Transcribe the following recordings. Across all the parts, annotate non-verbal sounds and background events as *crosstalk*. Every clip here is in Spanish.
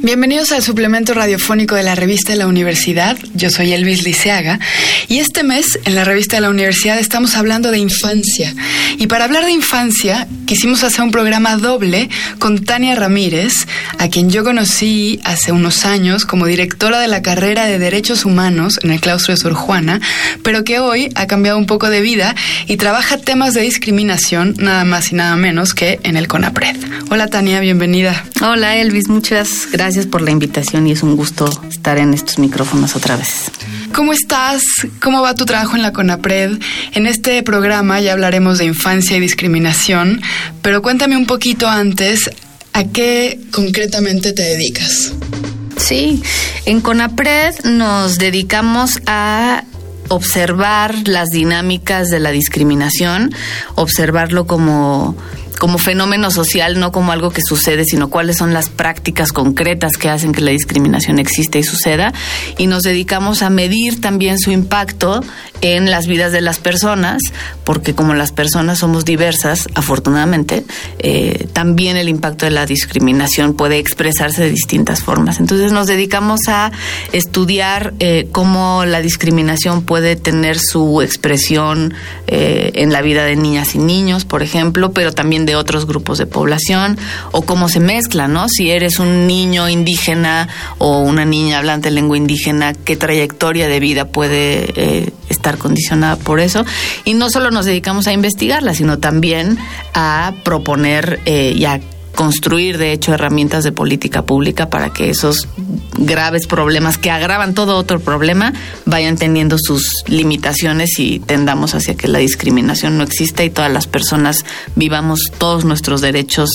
Bienvenidos al suplemento radiofónico de la revista de la universidad. Yo soy Elvis Liceaga y este mes en la revista de la universidad estamos hablando de infancia. Y para hablar de infancia quisimos hacer un programa doble con Tania Ramírez, a quien yo conocí hace unos años como directora de la carrera de Derechos Humanos en el claustro de Sor Juana, pero que hoy ha cambiado un poco de vida y trabaja temas de discriminación nada más y nada menos que en el CONAPRED. Hola Tania, bienvenida. Hola Elvis, muchas gracias por la invitación y es un gusto estar en estos micrófonos otra vez. ¿Cómo estás? ¿Cómo va tu trabajo en la CONAPRED? En este programa ya hablaremos de infancia y discriminación, pero cuéntame un poquito antes, ¿a qué concretamente te dedicas? Sí, en CONAPRED nos dedicamos a observar las dinámicas de la discriminación, observarlo como como fenómeno social, no como algo que sucede, sino cuáles son las prácticas concretas que hacen que la discriminación exista y suceda. Y nos dedicamos a medir también su impacto en las vidas de las personas, porque como las personas somos diversas, afortunadamente, eh, también el impacto de la discriminación puede expresarse de distintas formas. Entonces nos dedicamos a estudiar eh, cómo la discriminación puede tener su expresión eh, en la vida de niñas y niños, por ejemplo, pero también de otros grupos de población, o cómo se mezcla, ¿no? Si eres un niño indígena o una niña hablante de lengua indígena, qué trayectoria de vida puede estar condicionada por eso. Y no solo nos dedicamos a investigarla, sino también a proponer eh, y a construir, de hecho, herramientas de política pública para que esos graves problemas que agravan todo otro problema vayan teniendo sus limitaciones y tendamos hacia que la discriminación no exista y todas las personas vivamos todos nuestros derechos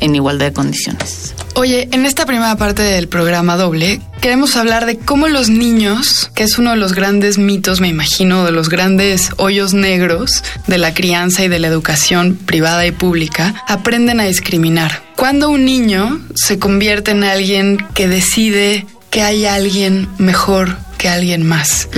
en igualdad de condiciones. Oye, en esta primera parte del programa doble, queremos hablar de cómo los niños, que es uno de los grandes mitos, me imagino, de los grandes hoyos negros de la crianza y de la educación privada y pública, aprenden a discriminar. Cuando un niño se convierte en alguien que decide que hay alguien mejor que alguien más.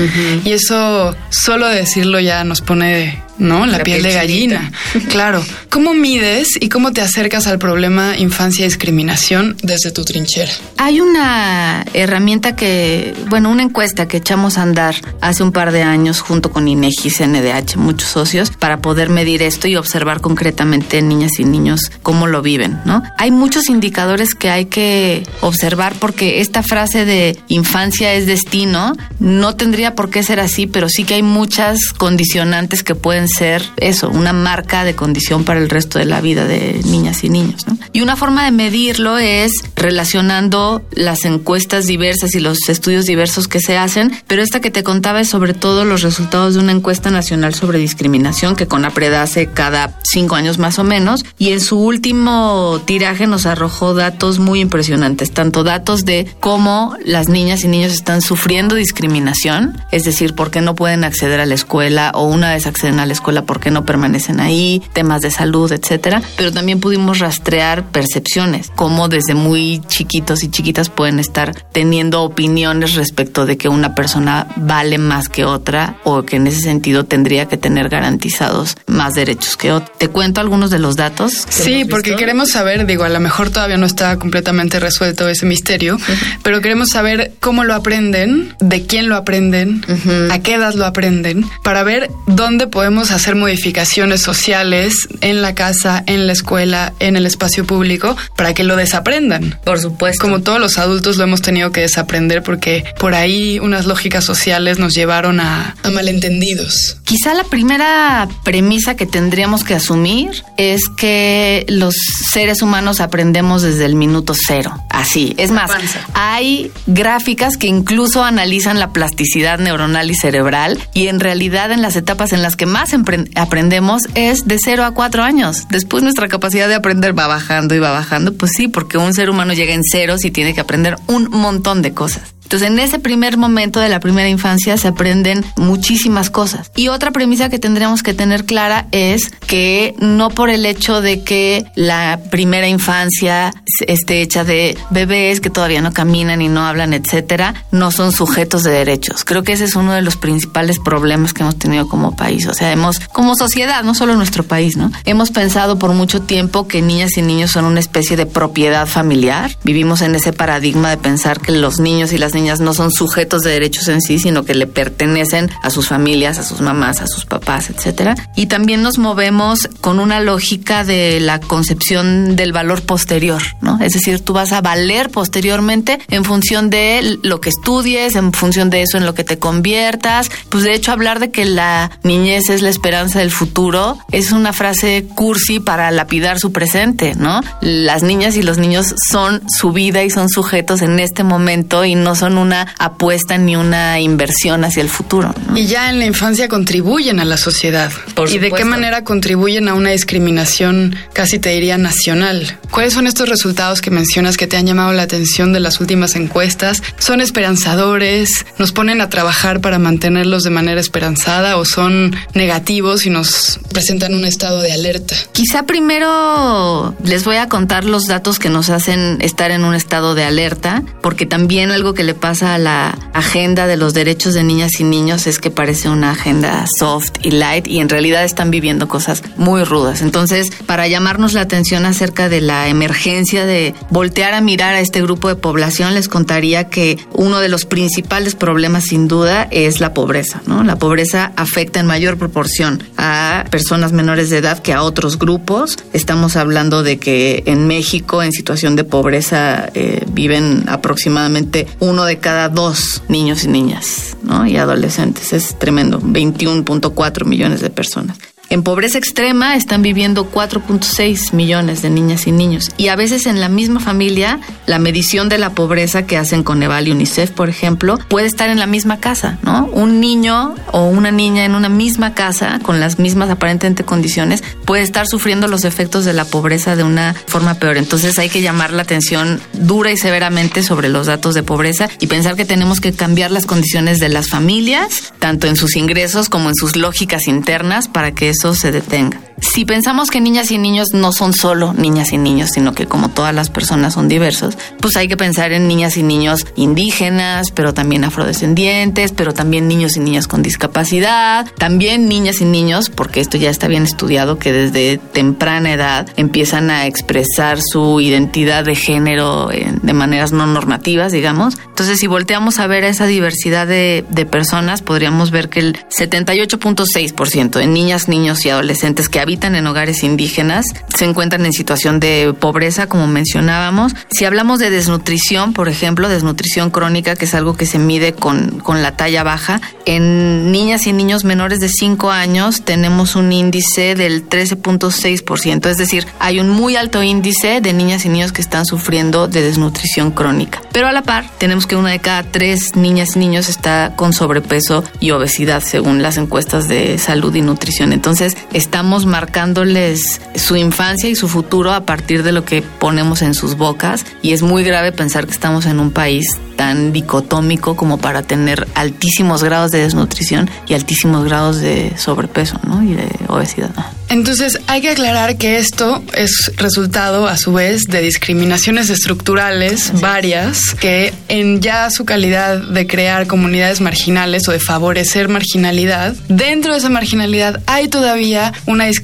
Y eso, solo decirlo ya nos pone ¿no? La, piel, de gallina. *laughs* claro. ¿Cómo mides y cómo te acercas al problema infancia y discriminación desde tu trinchera? Hay una herramienta que, bueno, una encuesta que echamos a andar hace un par de años junto con INEGI, CNDH, muchos socios, para poder medir esto y observar concretamente niñas y niños cómo lo viven, ¿no? Hay muchos indicadores que hay que observar porque esta frase de infancia es destino no tendría por qué ser así, pero sí que hay muchas condicionantes que pueden ser eso, una marca de condición para el resto de la vida de niñas y niños. Y una forma de medirlo es relacionando las encuestas diversas y los estudios diversos que se hacen, pero esta que te contaba es sobre todo los resultados de una encuesta nacional sobre discriminación que CONAPRED hace cada cinco años más o menos, y en su último tiraje nos arrojó datos muy impresionantes, tanto datos de cómo las niñas y niños están sufriendo discriminación, es decir, por qué no pueden acceder a la escuela o una vez acceden a la escuela, por qué no permanecen ahí, temas de salud, etcétera. Pero también pudimos rastrear percepciones, cómo desde muy chiquitos y chiquitas pueden estar teniendo opiniones respecto de que una persona vale más que otra o que en ese sentido tendría que tener garantizados más derechos que otra. Te cuento algunos de los datos. Sí, porque queremos saber, digo, a lo mejor todavía no está completamente resuelto ese misterio, pero queremos saber cómo lo aprenden, de quién lo aprenden, a qué edad lo aprenden, para ver dónde podemos hacer modificaciones sociales en la casa, en la escuela, en el espacio público, para que lo desaprendan. Por supuesto. Como todos los adultos lo hemos tenido que desaprender porque por ahí unas lógicas sociales nos llevaron a, a malentendidos. Quizá la primera premisa que tendríamos que asumir es que los seres humanos aprendemos desde el minuto cero. Así. Es más, hay gráficas que incluso analizan la plasticidad neuronal y cerebral y en realidad en las etapas en las que más aprendemos es de 0 a 4 años. Después nuestra capacidad de aprender va bajando y va bajando. Pues sí, porque un ser humano llega en ceros y tiene que aprender un montón de cosas. Entonces, en ese primer momento de la primera infancia se aprenden muchísimas cosas. Y otra premisa que tendríamos que tener clara es que no por el hecho de que la primera infancia esté hecha de bebés que todavía no caminan y no hablan, etcétera, no son sujetos de derechos. Creo que ese es uno de los principales problemas que hemos tenido como país. O sea, hemos, como sociedad, no solo nuestro país, ¿no? Hemos pensado por mucho tiempo que niñas y niños son una especie de propiedad familiar. Vivimos en ese paradigma de pensar que los niños y las niñas no son sujetos de derechos en sí, sino que le pertenecen a sus familias, a sus mamás, a sus papás, etcétera. Y también nos movemos con una lógica de la concepción del valor posterior, ¿no? Es decir, tú vas a valer posteriormente en función de lo que estudies, en función de eso en lo que te conviertas. Pues de hecho hablar de que la niñez es la esperanza del futuro es una frase cursi para lapidar su presente, ¿no? Las niñas y los niños son su vida y son sujetos en este momento y no son una apuesta ni una inversión hacia el futuro. Y ya en la infancia contribuyen a la sociedad. ¿Y de qué manera contribuyen a una discriminación casi te diría nacional? ¿Cuáles son estos resultados que mencionas que te han llamado la atención de las últimas encuestas? ¿Son esperanzadores? ¿Nos ponen a trabajar para mantenerlos de manera esperanzada o son negativos y nos presentan un estado de alerta? Quizá primero les voy a contar los datos que nos hacen estar en un estado de alerta, porque también algo que le pasa a la agenda de los derechos de niñas y niños es que parece una agenda soft y light y en realidad están viviendo cosas muy rudas. Entonces, para llamarnos la atención acerca de la emergencia de voltear a mirar a este grupo de población, les contaría que uno de los principales problemas sin duda es la pobreza, ¿no? La pobreza afecta en mayor proporción a personas menores de edad que a otros grupos. Estamos hablando de que en México en situación de pobreza eh, viven aproximadamente uno de cada dos niños y niñas, ¿no? Y adolescentes. Es tremendo, 21.4 millones de personas. En pobreza extrema están viviendo 4.6 millones de niñas y niños. Y a veces en la misma familia, la medición de la pobreza que hacen con Eval y UNICEF, por ejemplo, puede estar en la misma casa, ¿no? Un niño o una niña en una misma casa, con las mismas aparentemente condiciones, puede estar sufriendo los efectos de la pobreza de una forma peor. Entonces hay que llamar la atención dura y severamente sobre los datos de pobreza y pensar que tenemos que cambiar las condiciones de las familias, tanto en sus ingresos como en sus lógicas internas, para que eso se detenga. Si pensamos que niñas y niños no son solo niñas y niños, sino que como todas las personas son diversos, pues hay que pensar en niñas y niños indígenas, pero también afrodescendientes, pero también niños y niñas con discapacidad, también niñas y niños, porque esto ya está bien estudiado, que desde temprana edad empiezan a expresar su identidad de género de maneras no normativas, digamos. Entonces, si volteamos a ver esa diversidad de, personas, podríamos ver que el 78.6% de niñas, niños y adolescentes que en hogares indígenas se encuentran en situación de pobreza, como mencionábamos. Si hablamos de desnutrición, por ejemplo, desnutrición crónica, que es algo que se mide con, con la talla baja, en niñas y niños menores de 5 años tenemos un índice del 13.6%, es decir, hay un muy alto índice de niñas y niños que están sufriendo de desnutrición crónica. Pero a la par, tenemos que una de cada tres niñas y niños está con sobrepeso y obesidad, según las encuestas de salud y nutrición. Entonces, estamos marcándoles su infancia y su futuro a partir de lo que ponemos en sus bocas y es muy grave pensar que estamos en un país tan dicotómico como para tener altísimos grados de desnutrición y altísimos grados de sobrepeso ¿no? y de obesidad. Entonces hay que aclarar que esto es resultado a su vez de discriminaciones estructurales varias que en ya su calidad de crear comunidades marginales o de favorecer marginalidad, dentro de esa marginalidad hay todavía una discriminación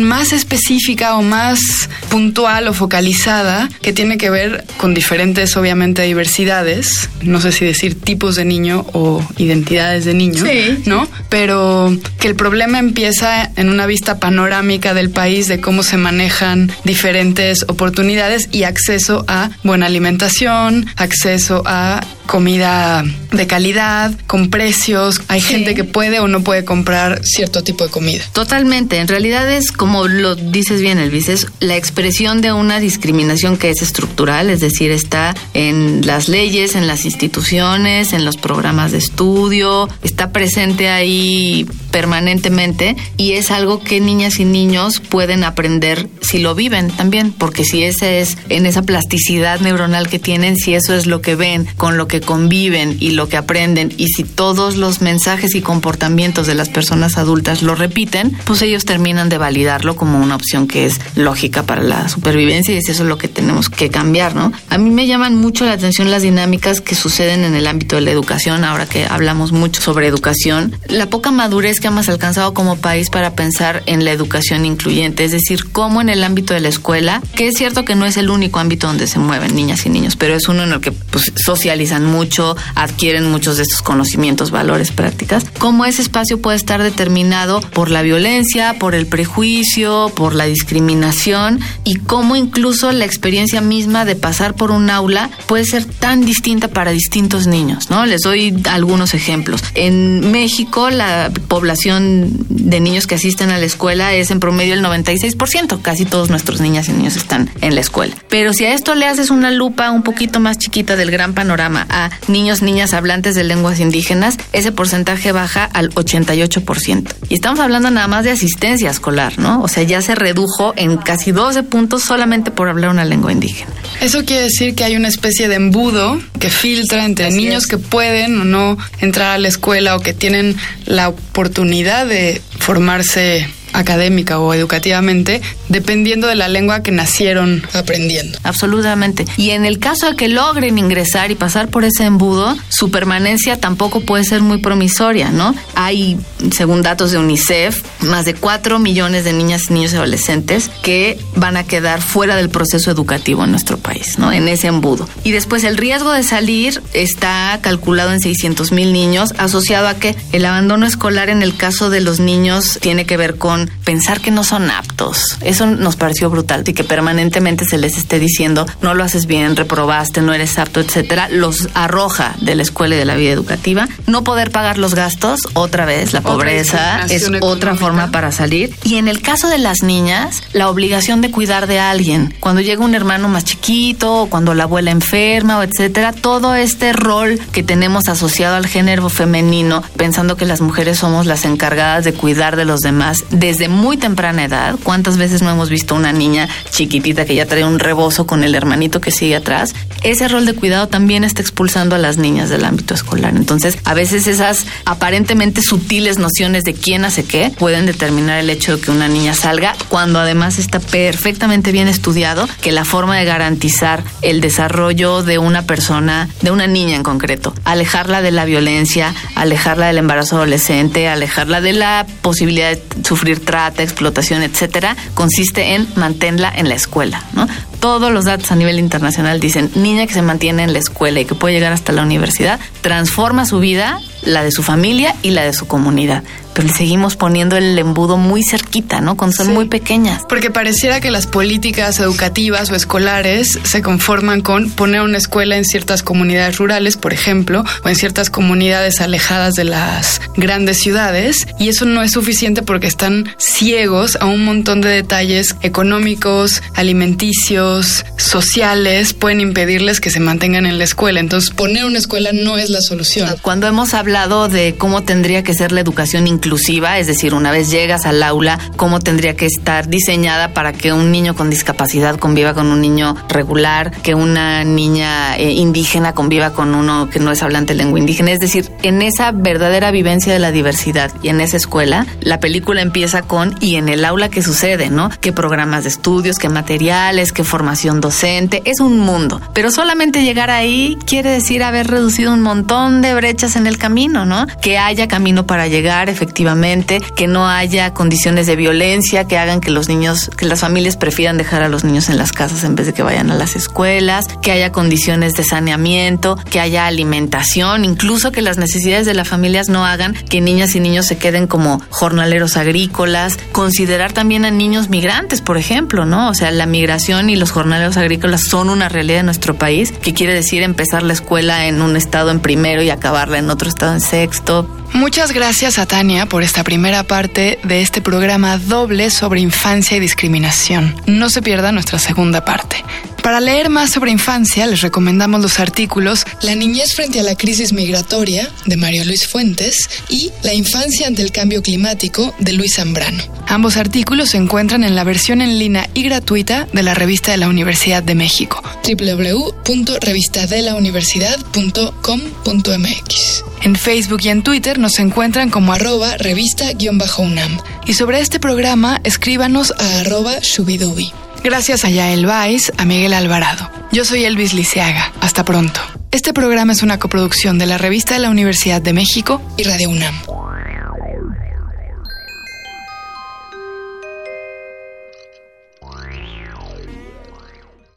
más específica o más puntual o focalizada que tiene que ver con diferentes obviamente diversidades, no sé si decir tipos de niño o identidades de niño, ¿no? Pero que el problema empieza en una vista panorámica del país de cómo se manejan diferentes oportunidades y acceso a buena alimentación, acceso a comida de calidad, con precios. Hay gente que puede o no puede comprar cierto tipo de comida. Totalmente. En realidad es como lo dices bien, Elvis, es la expresión de una discriminación que es estructural, es decir, está en las leyes, en las instituciones, en los programas de estudio, está presente ahí permanentemente y es algo que niñas y niños pueden aprender si lo viven también, porque si ese es en esa plasticidad neuronal que tienen, si eso es lo que ven, con lo que conviven y lo que aprenden y si todos los mensajes y comportamientos de las personas adultas lo repiten, pues ellos terminan de validarlo como una opción que es lógica para la supervivencia y es eso lo que tenemos que cambiar, ¿no? A mí me llaman mucho la atención las dinámicas que suceden en el ámbito de la educación, ahora que hablamos mucho sobre educación, la poca madurez que hemos alcanzado como país para pensar en la educación incluyente, es decir, cómo en el ámbito de la escuela, que es cierto que no es el único ámbito donde se mueven niñas y niños, pero es uno en el que pues, socializan mucho, adquieren muchos de estos conocimientos, valores, prácticas, cómo ese espacio puede estar determinado por la violencia, por el prejuicio, por la discriminación y cómo incluso la experiencia misma de pasar por un aula puede ser tan distinta para distintos niños, ¿no? Les doy algunos ejemplos. En México, la población de niños que asisten a la escuela es en promedio el 96%. Casi todos nuestros niñas y niños están en la escuela. Pero si a esto le haces una lupa un poquito más chiquita del gran panorama a niños, niñas hablantes de lenguas indígenas, ese porcentaje baja al 88%. Y estamos hablando nada más de asistencia escolar, ¿no? O sea, ya se redujo en casi 12 puntos solamente por hablar una lengua indígena. Eso quiere decir que hay una especie de embudo que filtra entre niños que pueden o no entrar a la escuela o que tienen la oportunidad de formarse académica o educativamente, dependiendo de la lengua que nacieron aprendiendo. Absolutamente. Y en el caso de que logren ingresar y pasar por ese embudo, su permanencia tampoco puede ser muy promisoria, ¿no? Hay, según datos de UNICEF, más de 4 millones de niñas y niños adolescentes que van a quedar fuera del proceso educativo en nuestro país, ¿no? En ese embudo. Y después el riesgo de salir está calculado en 600 mil niños, asociado a que el abandono escolar en el caso de los niños tiene que ver con pensar que no son aptos. Eso nos pareció brutal y que permanentemente se les esté diciendo no lo haces bien, reprobaste, no eres apto, etcétera, los arroja de la escuela y de la vida educativa. No poder pagar los gastos, otra vez, la pobreza es otra forma para salir. Y en el caso de las niñas, la obligación de cuidar de alguien. Cuando llega un hermano más chiquito, o cuando la abuela enferma, o etcétera, todo este rol que tenemos asociado al género femenino, pensando que las mujeres somos las encargadas de cuidar de los demás, de desde muy temprana edad. ¿Cuántas veces no hemos visto una niña chiquitita que ya trae un rebozo con el hermanito que sigue atrás? Ese rol de cuidado también está expulsando a las niñas del ámbito escolar. Entonces, a veces esas aparentemente sutiles nociones de quién hace qué pueden determinar el hecho de que una niña salga cuando además está perfectamente bien estudiado que la forma de garantizar el desarrollo de una persona, de una niña en concreto, alejarla de la violencia, alejarla del embarazo adolescente, alejarla de la posibilidad de sufrir trata, explotación, etcétera, consiste en mantenerla en la escuela, ¿no? Todos los datos a nivel internacional dicen, niña que se mantiene en la escuela y que puede llegar hasta la universidad, transforma su vida, la de su familia y la de su comunidad pero le seguimos poniendo el embudo muy cerquita, ¿no? Cuando son muy pequeñas. Porque pareciera que las políticas educativas o escolares se conforman con poner una escuela en ciertas comunidades rurales, por ejemplo, o en ciertas comunidades alejadas de las grandes ciudades, y eso no es suficiente porque están ciegos a un montón de detalles económicos, alimenticios, sociales, pueden impedirles que se mantengan en la escuela. Entonces, poner una escuela no es la solución. Cuando hemos hablado de cómo tendría que ser la educación inclusiva, es decir, una vez llegas al aula, cómo tendría que estar diseñada para que un niño con discapacidad conviva con un niño regular, que una niña eh, indígena conviva con uno que no es hablante de lengua indígena. Es decir, en esa verdadera vivencia de la diversidad y en esa escuela, la película empieza con y en el aula qué sucede, ¿no? ¿Qué programas de estudios, qué materiales, qué formación docente? Es un mundo. Pero solamente llegar ahí quiere decir haber reducido un montón de brechas en el camino, ¿no? Que haya camino para llegar, efectivamente que no haya condiciones de violencia que hagan que los niños, que las familias prefieran dejar a los niños en las casas en vez de que vayan a las escuelas, que haya condiciones de saneamiento, que haya alimentación, incluso que las necesidades de las familias no hagan que niñas y niños se queden como jornaleros agrícolas, considerar también a niños migrantes, por ejemplo, ¿no? O sea, la migración y los jornaleros agrícolas son una realidad de nuestro país, que quiere decir empezar la escuela en un estado en primero y acabarla en otro estado sexto. Muchas gracias a Tania por esta primera parte de este programa doble sobre infancia y discriminación. No se pierda nuestra segunda parte. Para leer más sobre infancia, les recomendamos los artículos La niñez frente a la crisis migratoria, de Mario Luis Fuentes, y La infancia ante el cambio climático, de Luis Zambrano. Ambos artículos se encuentran en la versión en línea y gratuita de la revista de la Universidad de México, www.revistadelauniversidad.com.mx. En Facebook y en Twitter nos encuentran como arroba revista-unam. Y sobre este programa, escríbanos a arroba shubidubi. Gracias a Yael Vais, a Miguel Alvarado. Yo soy Elvis Liceaga. Hasta pronto. Este programa es una coproducción de la Revista de la Universidad de México y Radio UNAM.